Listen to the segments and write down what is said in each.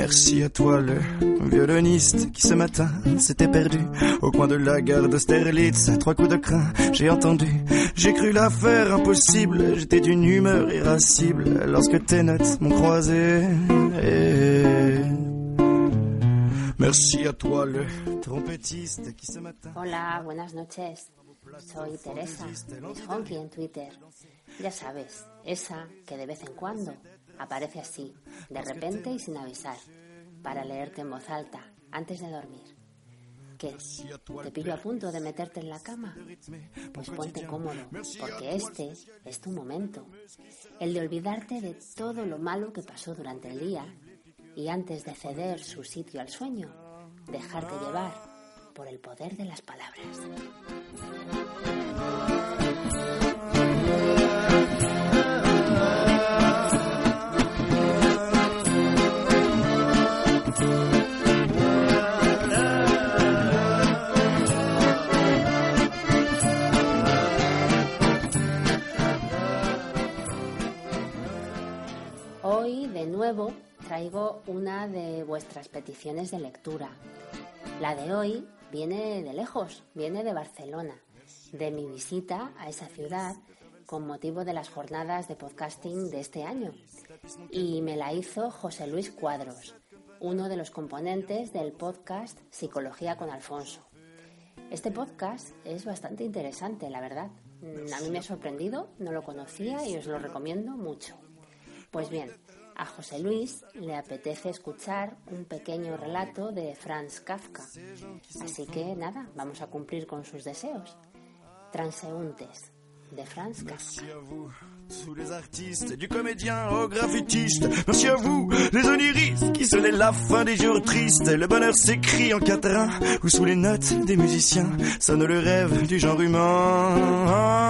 Merci à toi le violoniste qui ce matin s'était perdu au coin de la gare d'Austerlitz. Trois coups de crin, j'ai entendu, j'ai cru l'affaire impossible. J'étais d'une humeur irascible lorsque tes notes m'ont croisé. Et... Merci a toi le trompetiste qui ce matin. Hola, buenas noches. Soy Teresa, es Honky en Twitter. Ya sabes, esa que de vez en cuando aparece así, de repente y sin avisar, para leerte en voz alta antes de dormir. ¿Qué? ¿Te pillo a punto de meterte en la cama? Pues ponte cómodo, porque este es tu momento. El de olvidarte de todo lo malo que pasó durante el día y antes de ceder su sitio al sueño, dejarte llevar por el poder de las palabras. Hoy, de nuevo, traigo una de vuestras peticiones de lectura. La de hoy viene de lejos, viene de Barcelona, de mi visita a esa ciudad con motivo de las jornadas de podcasting de este año. Y me la hizo José Luis Cuadros, uno de los componentes del podcast Psicología con Alfonso. Este podcast es bastante interesante, la verdad. A mí me ha sorprendido, no lo conocía y os lo recomiendo mucho. Pues bien, a José Luis le apetece escuchar un pequeño relato de Franz Kafka. Así que nada, vamos a cumplir con sus deseos. Transeúntes, de Franz Kafka. Tous les artistes, du comédien au graffitiste. Merci à vous, les oniristes, qui sonnaient la fin des jours tristes. Le bonheur s'écrit en quatrain, ou sous les notes des musiciens, sonne le rêve du genre humain.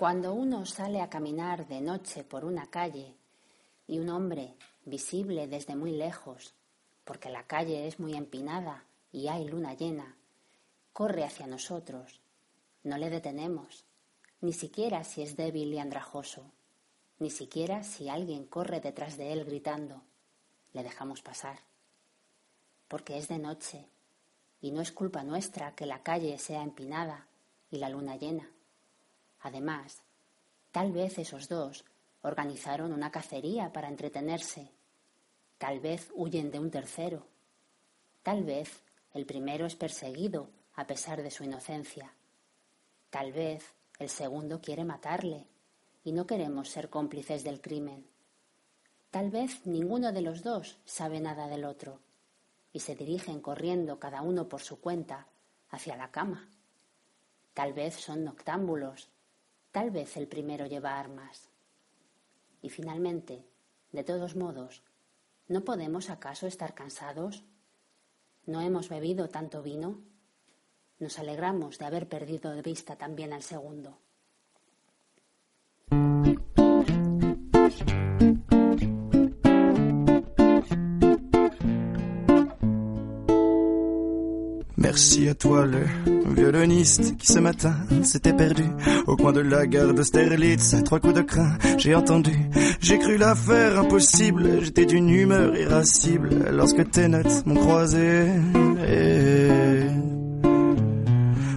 Cuando uno sale a caminar de noche por una calle y un hombre visible desde muy lejos, porque la calle es muy empinada y hay luna llena, corre hacia nosotros, no le detenemos, ni siquiera si es débil y andrajoso, ni siquiera si alguien corre detrás de él gritando, le dejamos pasar, porque es de noche y no es culpa nuestra que la calle sea empinada y la luna llena. Además, tal vez esos dos organizaron una cacería para entretenerse. Tal vez huyen de un tercero. Tal vez el primero es perseguido a pesar de su inocencia. Tal vez el segundo quiere matarle y no queremos ser cómplices del crimen. Tal vez ninguno de los dos sabe nada del otro y se dirigen corriendo cada uno por su cuenta hacia la cama. Tal vez son noctámbulos Tal vez el primero lleva armas. Y finalmente, de todos modos, ¿no podemos acaso estar cansados? ¿No hemos bebido tanto vino? Nos alegramos de haber perdido de vista también al segundo. Merci à toi le violoniste qui ce matin s'était perdu au coin de la gare d'Austerlitz. Trois coups de crin, j'ai entendu, j'ai cru l'affaire impossible. J'étais d'une humeur irascible lorsque tes notes m'ont croisé.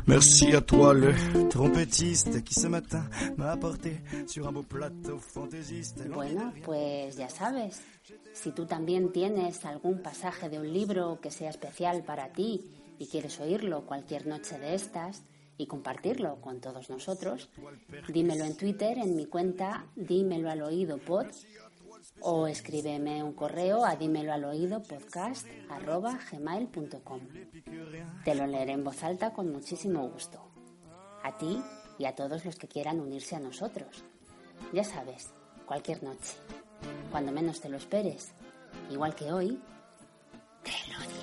Merci à toi le trompetiste qui ce matin m'a apporté sur un beau plateau fantaisiste. Bueno, pues ya sabes, si tú también tienes algún pasaje de un libro que sea especial para ti y quieres oírlo cualquier noche de estas y compartirlo con todos nosotros, dímelo en Twitter en mi cuenta dímelo al oído pod o escríbeme un correo a dímelo al oído podcast gmail.com. Te lo leeré en voz alta con muchísimo gusto. A ti y a todos los que quieran unirse a nosotros. Ya sabes, cualquier noche, cuando menos te lo esperes, igual que hoy, te lo diré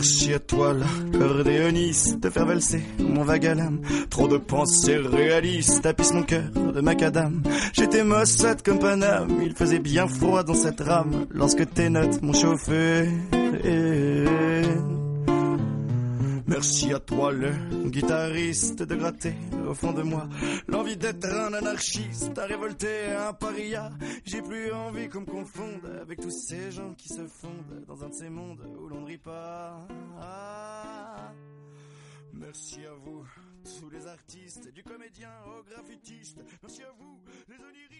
Merci à toi, l'accordéoniste, de faire valser mon vague à. Trop de pensées réalistes tapissent mon cœur de macadam. J'étais mossade comme Paname, il faisait bien froid dans cette rame lorsque tes notes m'ont chauffé. Merci à toi, le guitariste, de gratter au fond de moi l'envie d'être un anarchiste, à révolter un paria. J'ai plus envie qu'on me confonde avec tous ces gens qui se fondent dans un de ces mondes où l'on ne rit pas. Merci à vous, tous les artistes, du comédien au graffitiste. Merci à vous, les oniristes